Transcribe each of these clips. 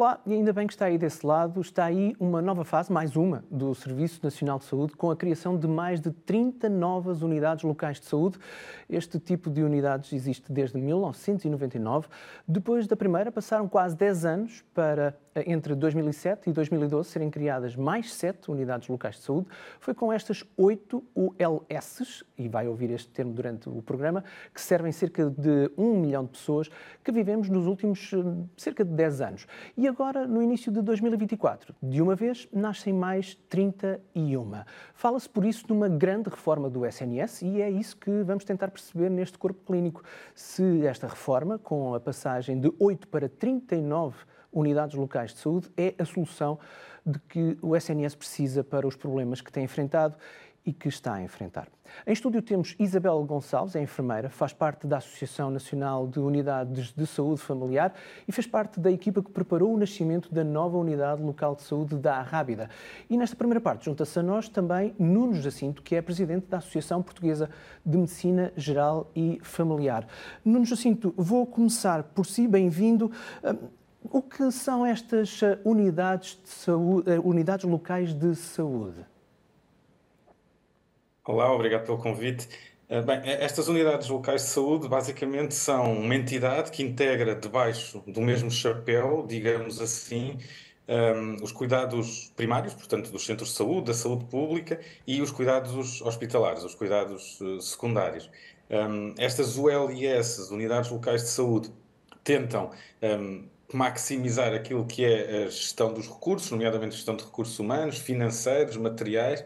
Olá, e ainda bem que está aí desse lado. Está aí uma nova fase, mais uma, do Serviço Nacional de Saúde, com a criação de mais de 30 novas unidades locais de saúde. Este tipo de unidades existe desde 1999. Depois da primeira, passaram quase 10 anos para entre 2007 e 2012 serem criadas mais sete unidades locais de saúde. Foi com estas oito ULSs, e vai ouvir este termo durante o programa, que servem cerca de um milhão de pessoas que vivemos nos últimos eh, cerca de 10 anos. E agora, no início de 2024, de uma vez, nascem mais 31. Fala-se, por isso, de uma grande reforma do SNS e é isso que vamos tentar perceber neste corpo clínico. Se esta reforma, com a passagem de 8 para 39 unidades locais de saúde é a solução de que o SNS precisa para os problemas que tem enfrentado e que está a enfrentar. Em estúdio temos Isabel Gonçalves, é enfermeira, faz parte da Associação Nacional de Unidades de Saúde Familiar e fez parte da equipa que preparou o nascimento da nova unidade local de saúde da Arrábida. E nesta primeira parte junta-se a nós também Nuno Jacinto, que é presidente da Associação Portuguesa de Medicina Geral e Familiar. Nuno Jacinto, vou começar por si, bem-vindo. O que são estas eh, unidades, de saúde, eh, unidades locais de saúde? Olá, obrigado pelo convite. Eh, bem, estas unidades locais de saúde basicamente são uma entidade que integra debaixo do mesmo chapéu, digamos assim, um, ehm, os cuidados primários, portanto, dos centros de saúde, da saúde pública e os cuidados hospitalares, os cuidados secundários. Um, ehm, estas ULIS, Unidades Locais de Saúde, tentam um, ehm, maximizar aquilo que é a gestão dos recursos, nomeadamente gestão de recursos humanos, financeiros, materiais,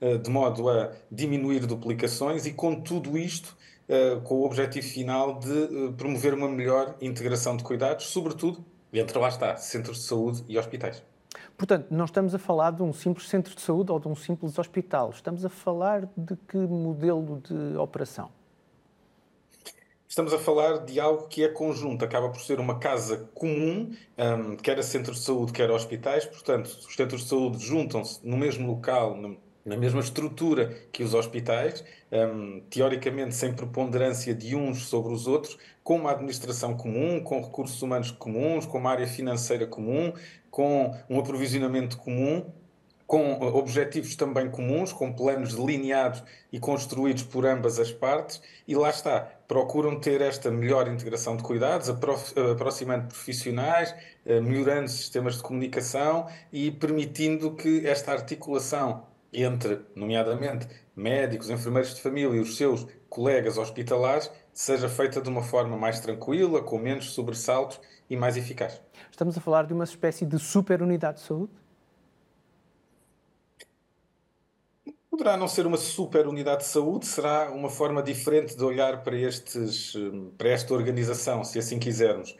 eh, de modo a diminuir duplicações e, com tudo isto, eh, com o objetivo final de eh, promover uma melhor integração de cuidados, sobretudo entre, lá está, centros de saúde e hospitais. Portanto, não estamos a falar de um simples centro de saúde ou de um simples hospital, estamos a falar de que modelo de operação? Estamos a falar de algo que é conjunto, acaba por ser uma casa comum, um, quer a centros de saúde, quer a hospitais, portanto, os centros de saúde juntam-se no mesmo local, na mesma estrutura que os hospitais, um, teoricamente sem preponderância de uns sobre os outros, com uma administração comum, com recursos humanos comuns, com uma área financeira comum, com um aprovisionamento comum com objetivos também comuns, com planos delineados e construídos por ambas as partes, e lá está, procuram ter esta melhor integração de cuidados, aproximando profissionais, eh, melhorando sistemas de comunicação e permitindo que esta articulação entre, nomeadamente, médicos, enfermeiros de família e os seus colegas hospitalares seja feita de uma forma mais tranquila, com menos sobressaltos e mais eficaz. Estamos a falar de uma espécie de super unidade de saúde? Poderá não ser uma super unidade de saúde, será uma forma diferente de olhar para, estes, para esta organização, se assim quisermos.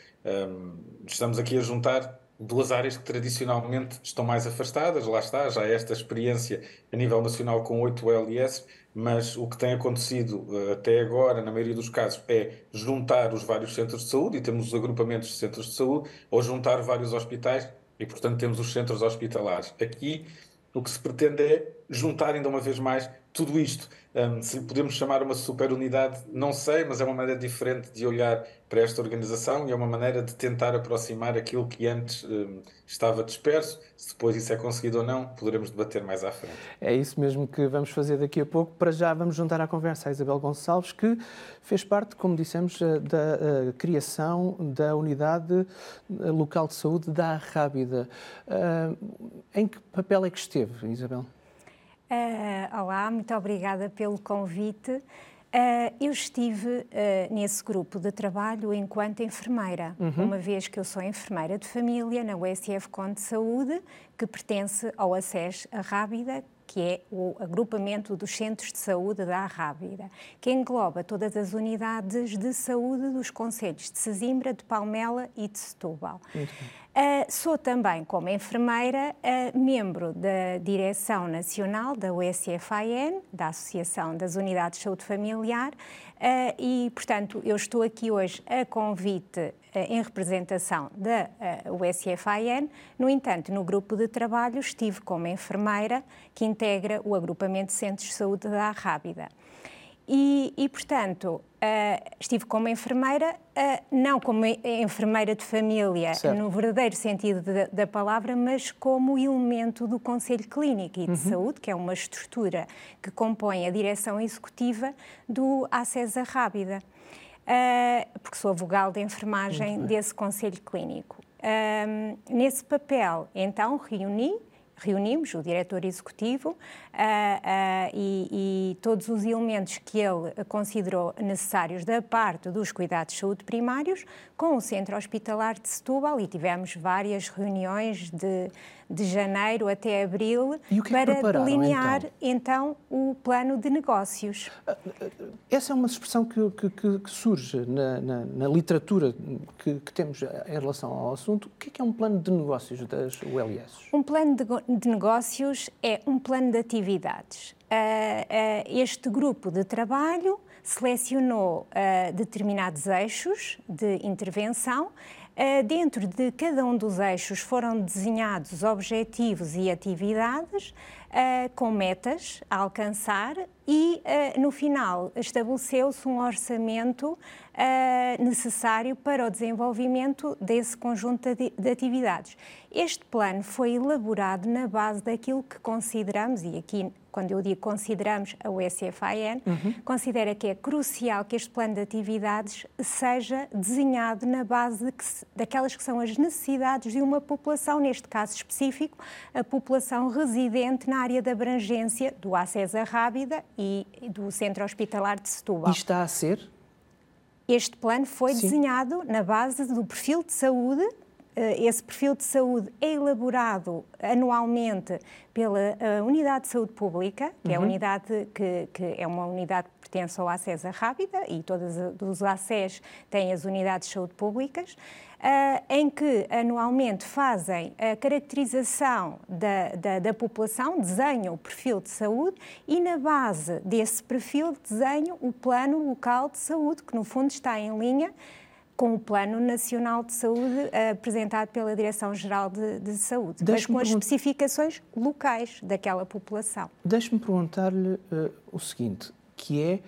estamos aqui a juntar duas áreas que tradicionalmente estão mais afastadas, lá está, já esta experiência a nível nacional com 8 LIS, mas o que tem acontecido eh, até agora, na maioria dos casos, é juntar os vários centros de saúde, e temos os agrupamentos de centros de saúde, ou juntar vários hospitais, e portanto temos os centros hospitalares. Aqui o que se pretende é juntar ainda uma vez mais tudo isto. Um, se podemos chamar uma super unidade, não sei, mas é uma maneira diferente de olhar para esta organização e é uma maneira de tentar aproximar aquilo que antes um, estava disperso. Se depois isso é conseguido ou não, poderemos debater mais à frente. É isso mesmo que vamos fazer daqui a pouco. Para já, vamos juntar à conversa a Isabel Gonçalves, que fez parte, como dissemos, eh, da uh, criação da unidade eh, local de saúde da Rábida. Uh, em que papel é que esteve, Isabel? Uh, olá, muito obrigada pelo convite. Uh, eu estive uh, nesse grupo de trabalho enquanto enfermeira, uhum. uma vez que eu sou enfermeira de família na USF Conde Saúde, que pertence ao ACES Rábida, que é o agrupamento dos centros de saúde da Rábida, que engloba todas as unidades de saúde dos conselhos de Sesimbra, de Palmela e de Setúbal. Uh, sou também, como enfermeira, uh, membro da Direção Nacional da USFAN, da Associação das Unidades de Saúde Familiar, uh, e, portanto, eu estou aqui hoje a convite em representação da USFAN. No entanto, no grupo de trabalho estive como enfermeira que integra o agrupamento de centros de saúde da Rábida. E, e, portanto, uh, estive como enfermeira, uh, não como enfermeira de família, certo. no verdadeiro sentido de, da palavra, mas como elemento do Conselho Clínico e de uhum. Saúde, que é uma estrutura que compõe a direção executiva do Acesa Rábida, uh, porque sou vogal de enfermagem desse Conselho Clínico. nesse papel, então, reuni reunimos, o diretor executivo, uh, uh, e, e, todos os elementos que ele considerou necessários da parte dos cuidados de saúde primários com o Centro Hospitalar de Setúbal e tivemos várias reuniões de de janeiro até abril é para delinear então? então? o plano de negócios. Ah, essa é uma expressão que, que, que surge na, na, na literatura que, que, temos em relação ao assunto. O que é, que é um plano de negócios das ULS? Um plano de, de negócios é um plano de atividades. Uh, uh, este grupo de trabalho selecionou uh, determinados eixos de intervenção dentro de cada um dos eixos foram desenhados objetivos e atividades uh, com metas a alcançar e, uh, no final, estabeleceu-se um orçamento uh, necessário para o desenvolvimento desse conjunto de, de, atividades. Este plano foi elaborado na base daquilo que consideramos, e aqui, quando eu digo consideramos, a USFIN, uhum. considera que é crucial que este plano de atividades seja desenhado na base de que, daquelas que são as necessidades de uma população, neste caso específico, a população residente na área de abrangência do Acesa Rábida e do Centro Hospitalar de Setúbal. E está a ser? Este plano foi Sim. desenhado na base do perfil de saúde eh, esse perfil de saúde é elaborado anualmente pela eh, Unidade de Saúde Pública, que uhum. é a uhum. unidade que, que, é uma unidade que pertence ao ACES Rábida e todos os ACES têm as unidades de saúde públicas. Uh, em que anualmente fazem a caracterização da, da, da, população, desenham o perfil de saúde e, na base desse perfil, desenham o plano local de saúde, que no fundo está em linha com o Plano Nacional de Saúde uh, apresentado pela Direção-Geral de, de, Saúde, mas com as especificações locais daquela população. Deixe-me perguntar-lhe uh, o seguinte, que é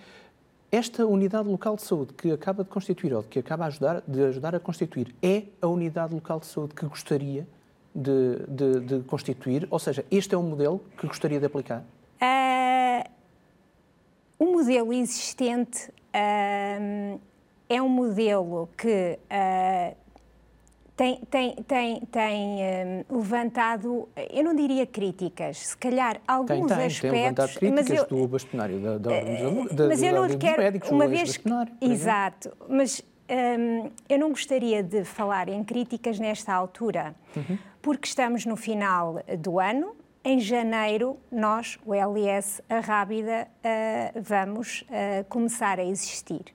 esta unidade local de saúde que acaba de constituir, ou que acaba ajudar, de ajudar a constituir, é a unidade local de saúde que gostaria de, de, de constituir? Ou seja, este é o modelo que gostaria de aplicar? Uh, o modelo existente uh, é um modelo que uh, tem, tem, tem, tem um, levantado, eu não diria críticas, se calhar alguns tem, tem, aspectos. Tem levantado críticas mas eu, do bastonário da, da, uh, da, mas eu não quero, médicos, uma vez Exato, mas um, eu não gostaria de falar em críticas nesta altura, uhum. porque estamos no final do ano. Em janeiro, nós, o LS, a Rábida, uh, vamos uh, começar a existir.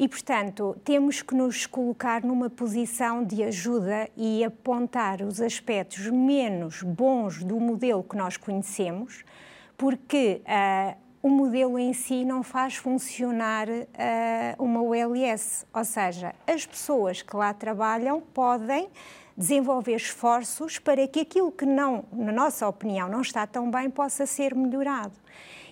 E, portanto, temos que nos colocar numa posição de ajuda e apontar os aspectos menos bons do modelo que nós conhecemos, porque uh, o modelo em si não faz funcionar uh, uma OLS. Ou seja, as pessoas que lá trabalham podem desenvolver esforços para que aquilo que não, na nossa opinião, não está tão bem possa ser melhorado.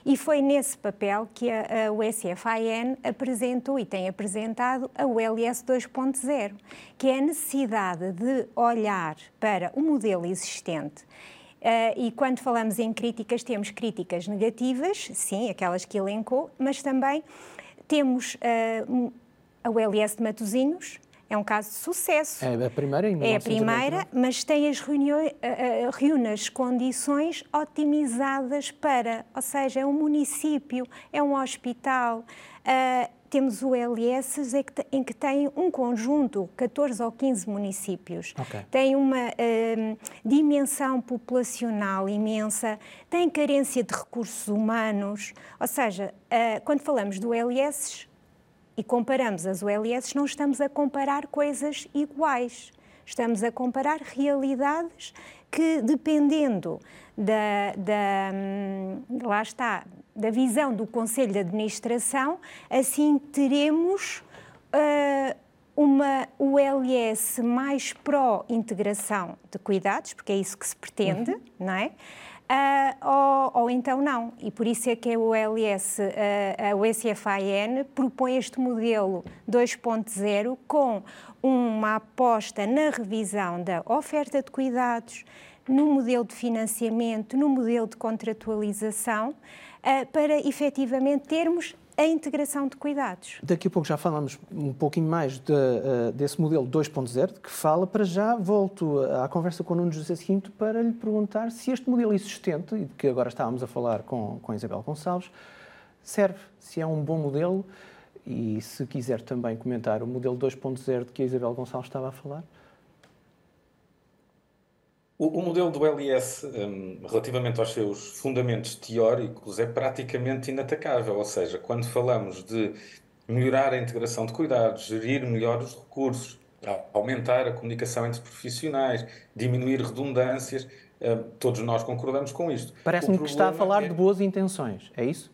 E foi nesse papel que a, a USFIN apresentou e tem apresentado a ULS 2.0, que é a necessidade de olhar para o modelo existente. Uh, e quando falamos em críticas, temos críticas negativas, sim, aquelas que elencou, mas também temos uh, a ULS de Matosinhos, é um caso de sucesso. É a primeira em É a primeira, mas tem as reuniões, reúne as condições otimizadas para, ou seja, é um município, é um hospital. Uh, temos o LS em que tem um conjunto, 14 ou 15 municípios. Okay. Tem uma uh, dimensão populacional imensa, tem carência de recursos humanos. Ou seja, uh, quando falamos do LS, e comparamos as ULS, não estamos a comparar coisas iguais. Estamos a comparar realidades que, dependendo da, da, hum, lá está, da visão do Conselho de Administração, assim teremos uh, uma ULS mais pró-integração de cuidados, porque é isso que se pretende, uhum. não é? Uh, ou, ou, então não. E por isso é que a OLS, uh, o SFAN, propõe este modelo 2.0 com uma aposta na revisão da oferta de cuidados, no modelo de financiamento, no modelo de contratualização, uh, para efetivamente termos a integração de cuidados. Daqui a pouco já falamos um pouquinho mais de, uh, desse modelo 2.0, que fala para já. Volto à conversa com o Nuno José Cinto para lhe perguntar se este modelo existente, e de que agora estávamos a falar com, com Isabel Gonçalves, serve, se é um bom modelo e se quiser também comentar o modelo 2.0 de que a Isabel Gonçalves estava a falar. O, o modelo do LIS, um, relativamente aos seus fundamentos teóricos, é praticamente inatacável. Ou seja, quando falamos de melhorar a integração de cuidados, gerir melhor os recursos, aumentar a comunicação entre profissionais, diminuir redundâncias, hum, todos nós concordamos com isto. Parece-me que está a falar é... de boas intenções, é isso?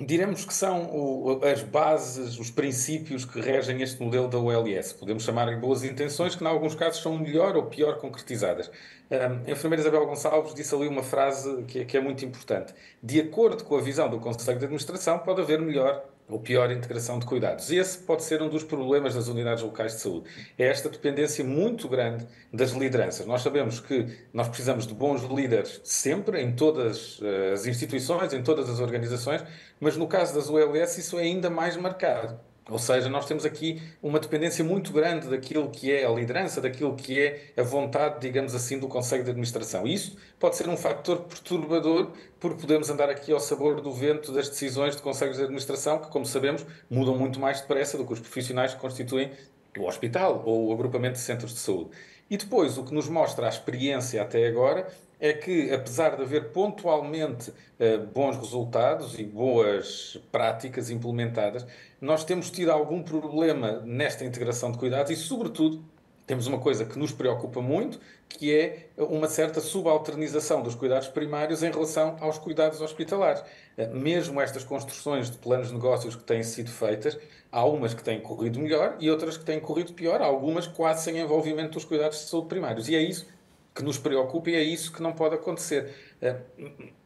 Diremos que são o, as bases, os princípios que regem este modelo da OLS. Podemos chamar-lhe boas intenções, que em alguns casos são melhor ou pior concretizadas. A enfermeira Isabel Gonçalves disse ali uma frase que é, que é muito importante. De acordo com a visão do Conselho de Administração, pode haver melhor ou pior integração de cuidados. Esse pode ser um dos problemas das unidades locais de saúde. É esta dependência muito grande das lideranças. Nós sabemos que nós precisamos de bons líderes sempre, em todas eh, as instituições, em todas as organizações, mas no caso das ULS isso é ainda mais marcado. Ou seja, nós temos aqui uma dependência muito grande daquilo que é a liderança, daquilo que é a vontade, digamos assim, do Conselho de Administração. Isso pode ser um fator perturbador, porque podemos andar aqui ao sabor do vento das decisões de Conselhos de Administração, que, como sabemos, mudam muito mais depressa do que os profissionais que constituem o hospital ou o agrupamento de centros de saúde. E depois, o que nos mostra a experiência até agora é que, apesar de haver pontualmente eh, bons resultados e boas práticas implementadas, nós temos tido algum problema nesta integração de cuidados e, sobretudo, temos uma coisa que nos preocupa muito, que é uma certa subalternização dos cuidados primários em relação aos cuidados hospitalares. Eh, mesmo estas construções de planos de negócios que têm sido feitas, há umas que têm corrido melhor e outras que têm corrido pior, algumas quase sem envolvimento dos cuidados de saúde primários. E é isso que nos preocupa e é isso que não pode acontecer.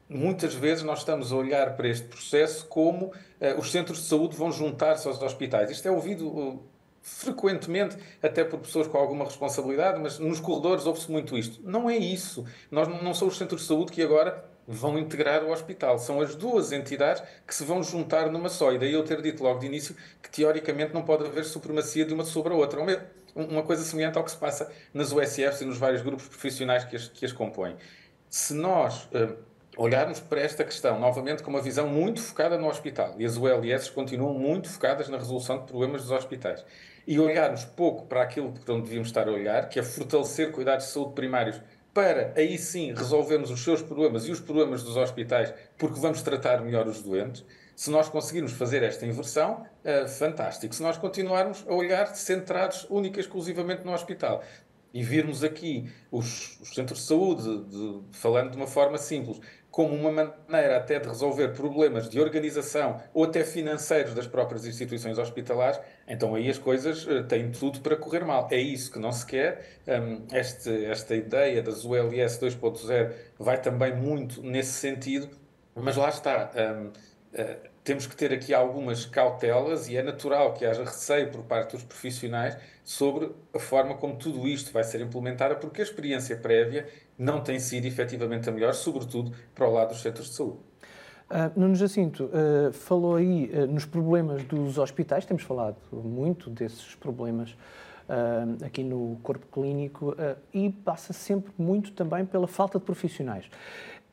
Eh, muitas vezes nós estamos a olhar para este processo como uh, os centros de saúde vão juntar-se aos hospitais. Isto é ouvido uh, frequentemente, até por pessoas com alguma responsabilidade, mas nos corredores ouve-se muito isto. Não é isso. Nós não, são os centros de saúde que agora vão integrar o hospital. São as duas entidades que se vão juntar numa só. E daí eu ter dito logo de início que, teoricamente, não pode haver supremacia de uma sobre a outra. Uma coisa semelhante ao que se passa nas USFs e nos vários grupos profissionais que as, que as compõem. Se nós uh, olharmos para esta questão novamente com uma visão muito focada no hospital, e as ULS continuam muito focadas na resolução de problemas dos hospitais, e olharmos pouco para aquilo que onde devíamos estar a olhar, que é fortalecer cuidados de saúde primários para aí sim resolvermos os seus problemas e os problemas dos hospitais, porque vamos tratar melhor os doentes. Se nós conseguirmos fazer esta inversão, uh, fantástico. Se nós continuarmos a olhar centrados única e exclusivamente no hospital e virmos aqui os, os centros de saúde, de, falando de uma forma simples, como uma maneira até de resolver problemas de organização ou até financeiros das próprias instituições hospitalares, então aí as coisas uh, têm tudo para correr mal. É isso que não se quer. Um, este, esta ideia das ULS 2.0 vai também muito nesse sentido, mas lá está. Temos que ter aqui algumas cautelas e é natural que haja receio por parte dos profissionais sobre a forma como tudo isto vai ser implementado, porque a experiência prévia não tem sido efetivamente a melhor, sobretudo para o lado dos centros de saúde. Uh, Nuno Jacinto, uh, falou aí uh, nos problemas dos hospitais, temos falado muito desses problemas aqui no corpo clínico e passa sempre muito também pela falta de profissionais.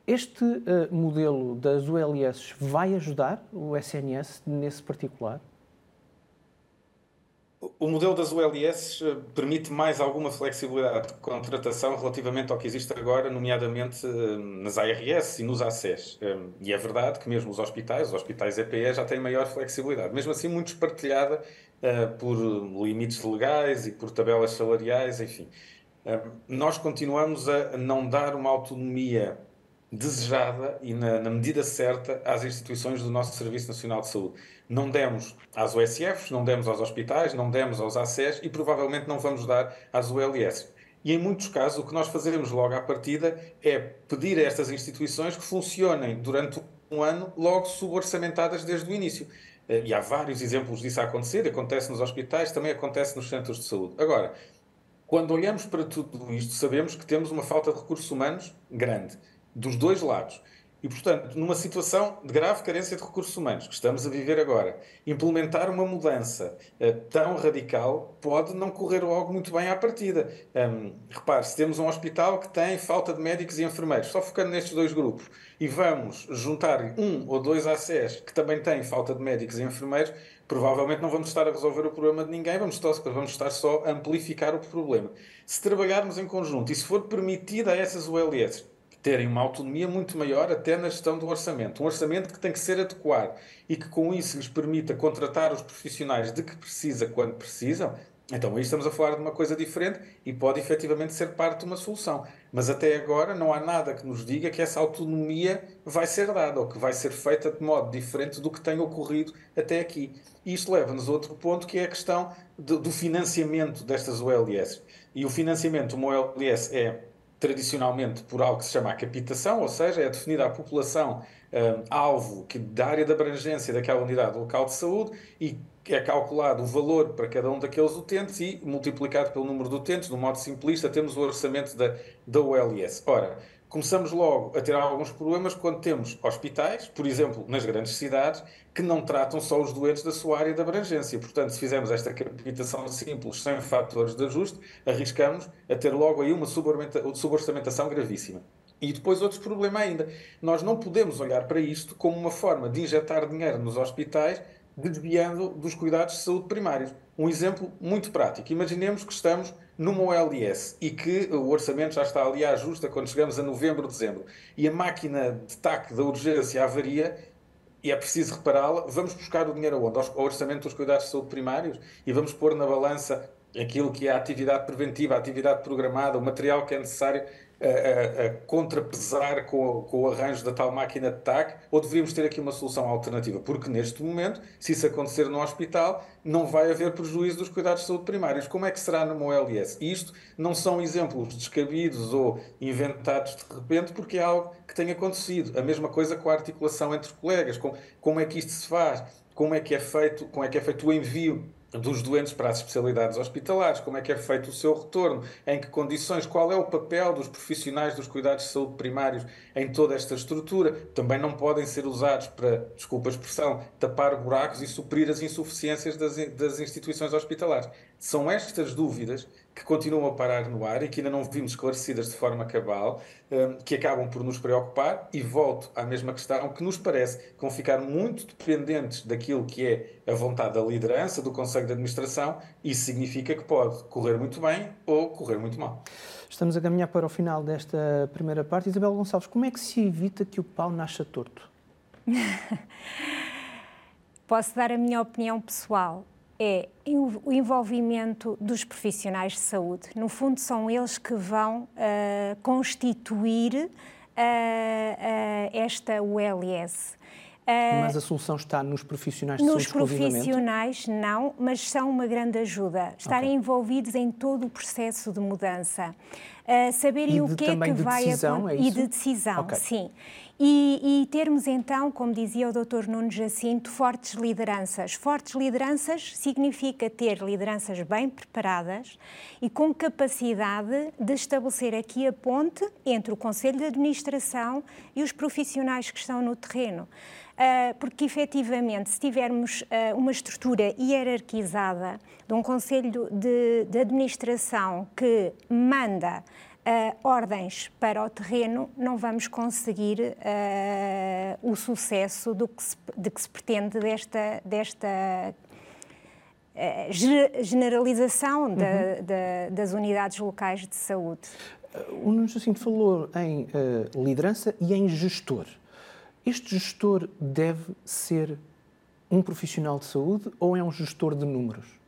Este modelo das ULS vai ajudar o SNS nesse particular? O modelo das ULS eh, permite mais alguma flexibilidade de contratação relativamente ao que existe agora, nomeadamente eh, nas ARS e nos ACES. E é verdade que mesmo os hospitais, os hospitais EPE, já têm maior flexibilidade. Mesmo assim, muito espartilhada por limites legais e por tabelas salariais, enfim. Nós continuamos a não dar uma autonomia desejada e na, na, medida certa às instituições do nosso Serviço Nacional de Saúde. Não demos às USFs, não demos aos hospitais, não demos aos ACES e provavelmente não vamos dar às ULS. E em muitos casos, o que nós fazemos logo à partida é pedir a estas instituições que funcionem durante um ano logo suborçamentadas desde o início. Eh, e há vários exemplos disso a acontecer, acontece nos hospitais, também acontece nos centros de saúde. Agora, quando olhamos para tudo isto, sabemos que temos uma falta de recursos humanos grande, dos dois lados. E, portanto, numa situação de grave carência de recursos humanos que estamos a viver agora, implementar uma mudança uh, tão radical pode não correr logo muito bem à partida. Um, repare, se temos um hospital que tem falta de médicos e enfermeiros, só focando nestes dois grupos, e vamos juntar um ou dois ACS que também têm falta de médicos e enfermeiros, provavelmente não vamos estar a resolver o problema de ninguém, vamos estar, vamos estar só a amplificar o problema. Se trabalharmos em conjunto e se for permitida a essas ULS terem uma autonomia muito maior até na gestão do orçamento. Um orçamento que tem que ser adequado e que com isso lhes permita contratar os profissionais de que precisa quando precisam. Então aí estamos a falar de uma coisa diferente e pode efetivamente ser parte de uma solução. Mas até agora não há nada que nos diga que essa autonomia vai ser dada ou que vai ser feita de modo diferente do que tem ocorrido até aqui. E isto leva-nos a outro ponto que é a questão do, financiamento destas OLS. E o financiamento de uma OLS é tradicionalmente por algo que se chama a capitação, ou seja, é definida a população um, alvo que, da área de abrangência daquela unidade local de saúde e é calculado o valor para cada um daqueles utentes e multiplicado pelo número de utentes, de um modo simplista, temos o orçamento da, da OLS. Ora, começamos logo a ter alguns problemas quando temos hospitais, por exemplo, nas grandes cidades, que não tratam só os doentes da sua área de abrangência. Portanto, se fizermos esta capitação simples, sem fatores de ajuste, arriscamos a ter logo aí uma suborçamentação gravíssima. E depois outro problema ainda. Nós não podemos olhar para isto como uma forma de injetar dinheiro nos hospitais desviando dos cuidados de saúde primários. Um exemplo muito prático. Imaginemos que estamos numa OLS e que o orçamento já está ali à justa quando chegamos a novembro, dezembro e a máquina de TAC da urgência avaria e é preciso repará-la, vamos buscar o dinheiro aonde? Ao orçamento dos cuidados de saúde primários e vamos pôr na balança aquilo que é a atividade preventiva, a atividade programada, o material que é necessário a, a, contrapesar com, com, o arranjo da tal máquina de TAC, ou deveríamos ter aqui uma solução alternativa? Porque neste momento, se isso acontecer no hospital, não vai haver prejuízo dos cuidados de saúde primários. Como é que será numa OLS? Isto não são exemplos descabidos ou inventados de repente, porque é algo que tem acontecido. A mesma coisa com a articulação entre colegas, com, como é que isto se faz, como é que é feito, como é que é feito o envio dos doentes para as especialidades hospitalares, como é que é feito o seu retorno, em que condições, qual é o papel dos profissionais dos cuidados de saúde primários em toda esta estrutura. Também não podem ser usados para, desculpa a expressão, tapar buracos e suprir as insuficiências das, das instituições hospitalares. São estas dúvidas que continuam a parar no ar e que ainda não vimos esclarecidas de forma cabal, hum, que acabam por nos preocupar. E volto à mesma questão, que nos parece que vão ficar muito dependentes daquilo que é a vontade da liderança, do Conselho de Administração. Isso significa que pode correr muito bem ou correr muito mal. Estamos a caminhar para o final desta primeira parte. Isabel Gonçalves, como é que se evita que o pau nasça torto? Posso dar a minha opinião pessoal é o envolvimento dos profissionais de saúde. No fundo, são eles que vão uh, constituir uh, esta ULS. mas a solução está nos profissionais de nos saúde Nos profissionais, não, mas são uma grande ajuda. Estarem okay. envolvidos em todo o processo de mudança. Uh, saberem o que é que de vai decisão, é E de decisão, okay. sim. E, e, termos então, como dizia o Dr. Nuno Jacinto, fortes lideranças. Fortes lideranças significa ter lideranças bem preparadas e com capacidade de estabelecer aqui a ponte entre o Conselho de Administração e os profissionais que estão no terreno. Uh, porque efetivamente, se tivermos uh, uma estrutura hierarquizada de um Conselho de, de Administração que manda uh, ordens para o terreno, não vamos conseguir uh, o sucesso do que se, de que se pretende desta, desta uh, generalização uhum. das unidades locais de saúde. O Nuno Jacinto falou em liderança e em gestor. Este gestor deve ser um profissional de saúde ou é um gestor de números?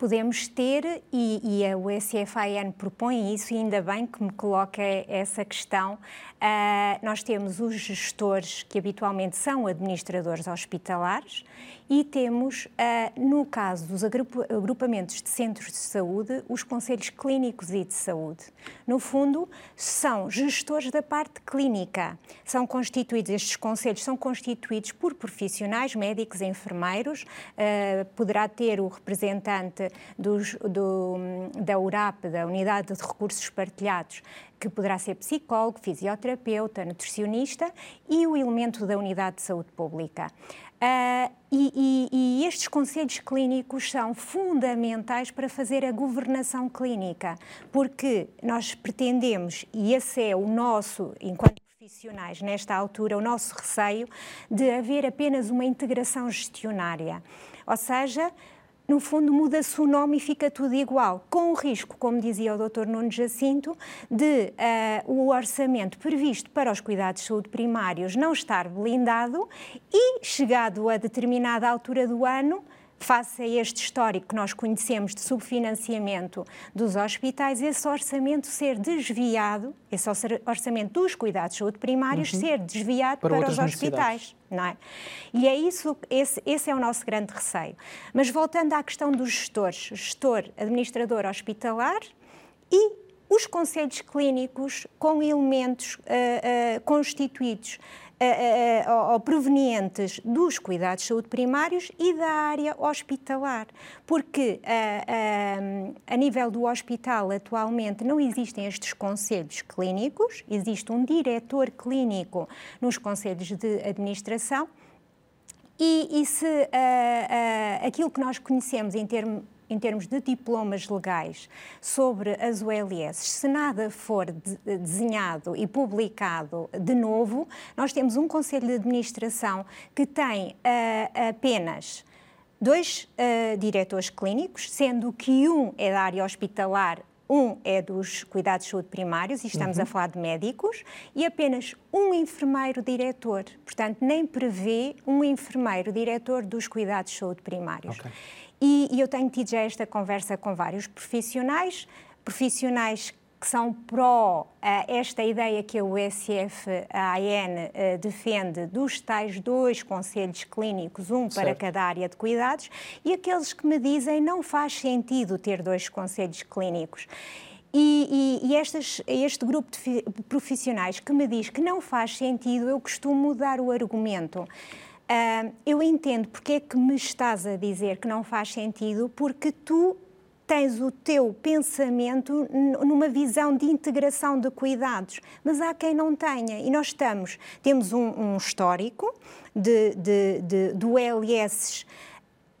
Podemos ter, e, e a USFAN propõe isso, e ainda bem que me coloca essa questão, uh, nós temos os gestores que habitualmente são administradores hospitalares e temos, uh, no caso dos agrupamentos de centros de saúde, os conselhos clínicos e de saúde. No fundo, são gestores da parte clínica. São constituídos, estes conselhos são constituídos por profissionais, médicos, enfermeiros, uh, poderá ter o representante dos, do, da URAP, da Unidade de Recursos Partilhados, que poderá ser psicólogo, fisioterapeuta, nutricionista e o elemento da Unidade de Saúde Pública. Uh, e, e, e, estes conselhos clínicos são fundamentais para fazer a governação clínica, porque nós pretendemos, e esse é o nosso, enquanto profissionais, nesta altura, o nosso receio de haver apenas uma integração gestionária. Ou seja, no fundo, muda-se o nome e fica tudo igual, com o risco, como dizia o Dr. Nuno Jacinto, de uh, o orçamento previsto para os cuidados de saúde primários não estar blindado e, chegado a determinada altura do ano, face a este histórico que nós conhecemos de subfinanciamento dos hospitais, esse orçamento ser desviado, esse orçamento dos cuidados de saúde primários uhum. ser desviado para, para os hospitais. Não é? E é isso, esse, esse é o nosso grande receio. Mas voltando à questão dos gestores, gestor, administrador hospitalar e os conselhos clínicos com elementos uh, uh, constituídos provenientes dos cuidados de saúde primários e da área hospitalar, porque a nível do hospital atualmente não existem estes conselhos clínicos, existe um diretor clínico nos conselhos de administração. E, e se aquilo que nós conhecemos em termos em termos de diplomas legais sobre as ULS, se nada for de, desenhado e publicado de novo, nós temos um Conselho de Administração que tem uh, apenas dois uh, diretores clínicos, sendo que um é da área hospitalar, um é dos cuidados de saúde primários, e estamos uhum. a falar de médicos, e apenas um enfermeiro diretor. Portanto, nem prevê um enfermeiro diretor dos cuidados de saúde primários. Okay. E, e eu tenho tido já esta conversa com vários profissionais, profissionais que são pró uh, esta ideia que a USF-AN uh, defende dos tais dois conselhos clínicos, um certo. para cada área de cuidados, e aqueles que me dizem não faz sentido ter dois conselhos clínicos. E, e, e este grupo de profissionais que me diz que não faz sentido, eu costumo dar o argumento. Eu entendo porque é que me estás a dizer que não faz sentido, porque tu tens o teu pensamento numa visão de integração de cuidados, mas há quem não tenha. E nós estamos, temos um, um histórico de, de, de, do LS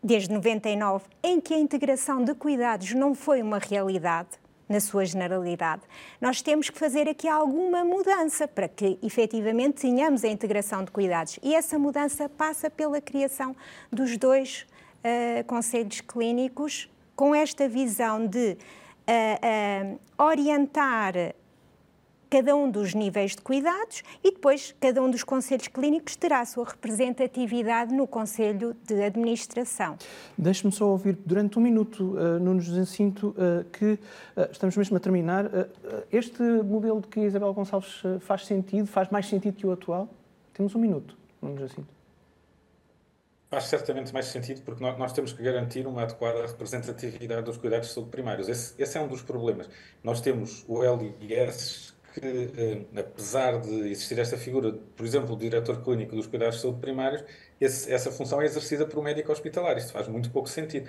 desde 99, em que a integração de cuidados não foi uma realidade na sua generalidade. Nós temos que fazer aqui alguma mudança para que efetivamente tenhamos a integração de cuidados. E essa mudança passa pela criação dos dois uh, conselhos clínicos com esta visão de uh, uh, orientar cada um dos níveis de cuidados e depois cada um dos conselhos clínicos terá a sua representatividade no conselho de administração. Deixe-me só ouvir durante um minuto, uh, Nuno Jacinto, uh, que uh, estamos mesmo a terminar. Uh, este modelo de que Isabel Gonçalves faz sentido, faz mais sentido que o atual? Temos um minuto, Nuno Jacinto. Faz certamente mais sentido porque nós, temos que garantir uma adequada representatividade dos cuidados de saúde primários. Esse, esse é um dos problemas. Nós temos o LIS que, eh, apesar de existir esta figura, por exemplo, o diretor clínico dos cuidados de saúde primários, esse, essa função é exercida por um médico hospitalar. Isto faz muito pouco sentido.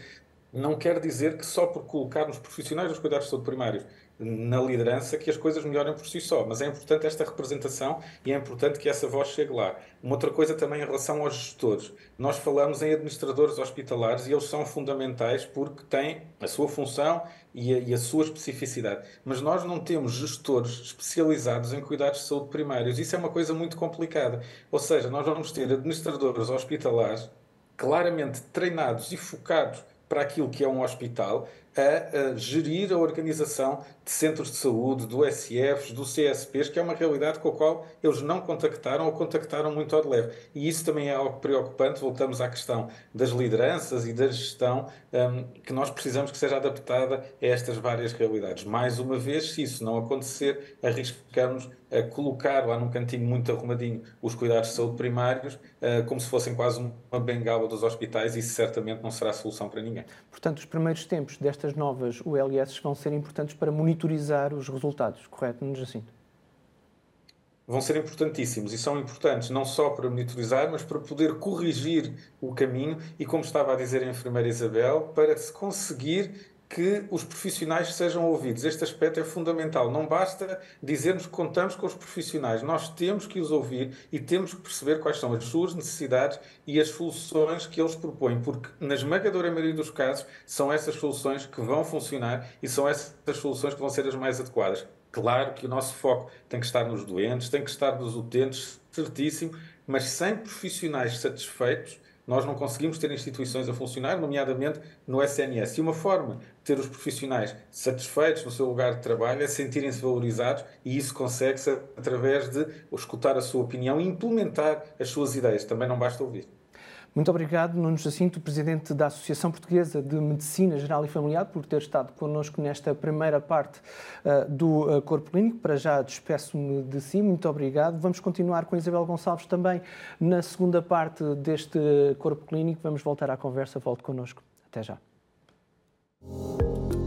Não quer dizer que só por colocarmos profissionais dos cuidados de saúde primários na liderança que as coisas melhorem por si só. Mas é importante esta representação e é importante que essa voz chegue lá. Uma outra coisa também em relação aos gestores. Nós falamos em administradores hospitalares e eles são fundamentais porque têm a sua função e a, e a sua especificidade. Mas nós não temos gestores especializados em cuidados de saúde primários. Isso é uma coisa muito complicada. Ou seja, nós vamos ter administradores hospitalares claramente treinados e focados para aquilo que é um hospital, a, gerir a organização de centros de saúde, do SFs, do CSPs, que é uma realidade com a qual eles não contactaram ou contactaram muito ao de leve. E isso também é algo preocupante. Voltamos à questão das lideranças e da gestão, um, que nós precisamos que seja adaptada a estas várias realidades. Mais uma vez, se isso não acontecer, arriscamos a colocar lá num cantinho muito arrumadinho os cuidados de saúde primários, uh, como se fossem quase uma bengala dos hospitais, isso certamente não será solução para ninguém. Portanto, os primeiros tempos destas novas ULS vão ser importantes para monitorizar os resultados, correto, Nuno Jacinto? vão ser importantíssimos e são importantes não só para monitorizar, mas para poder corrigir o caminho e, como estava a dizer a enfermeira Isabel, para se conseguir que os profissionais sejam ouvidos. Este aspecto é fundamental. Não basta dizermos que contamos com os profissionais. Nós temos que os ouvir e temos que perceber quais são as suas necessidades e as soluções que eles propõem, porque na esmagadora maioria dos casos são essas soluções que vão funcionar e são essas soluções que vão ser as mais adequadas. Claro que o nosso foco tem que estar nos doentes, tem que estar nos utentes, certíssimo, mas sem profissionais satisfeitos, nós não conseguimos ter instituições a funcionar, nomeadamente no SNS. E uma forma ter os profissionais satisfeitos no seu lugar de trabalho é sentirem-se valorizados e isso consegue-se através de escutar a sua opinião e implementar as suas ideias. Também não basta ouvir. Muito obrigado, Nuno Jacinto, Presidente da Associação Portuguesa de Medicina Geral e Familiar, por ter estado connosco nesta primeira parte uh, do uh, Corpo Clínico. Para já despeço-me de si, muito obrigado. Vamos continuar com Isabel Gonçalves também na segunda parte deste Corpo Clínico. Vamos voltar à conversa, volte connosco. Até já. Música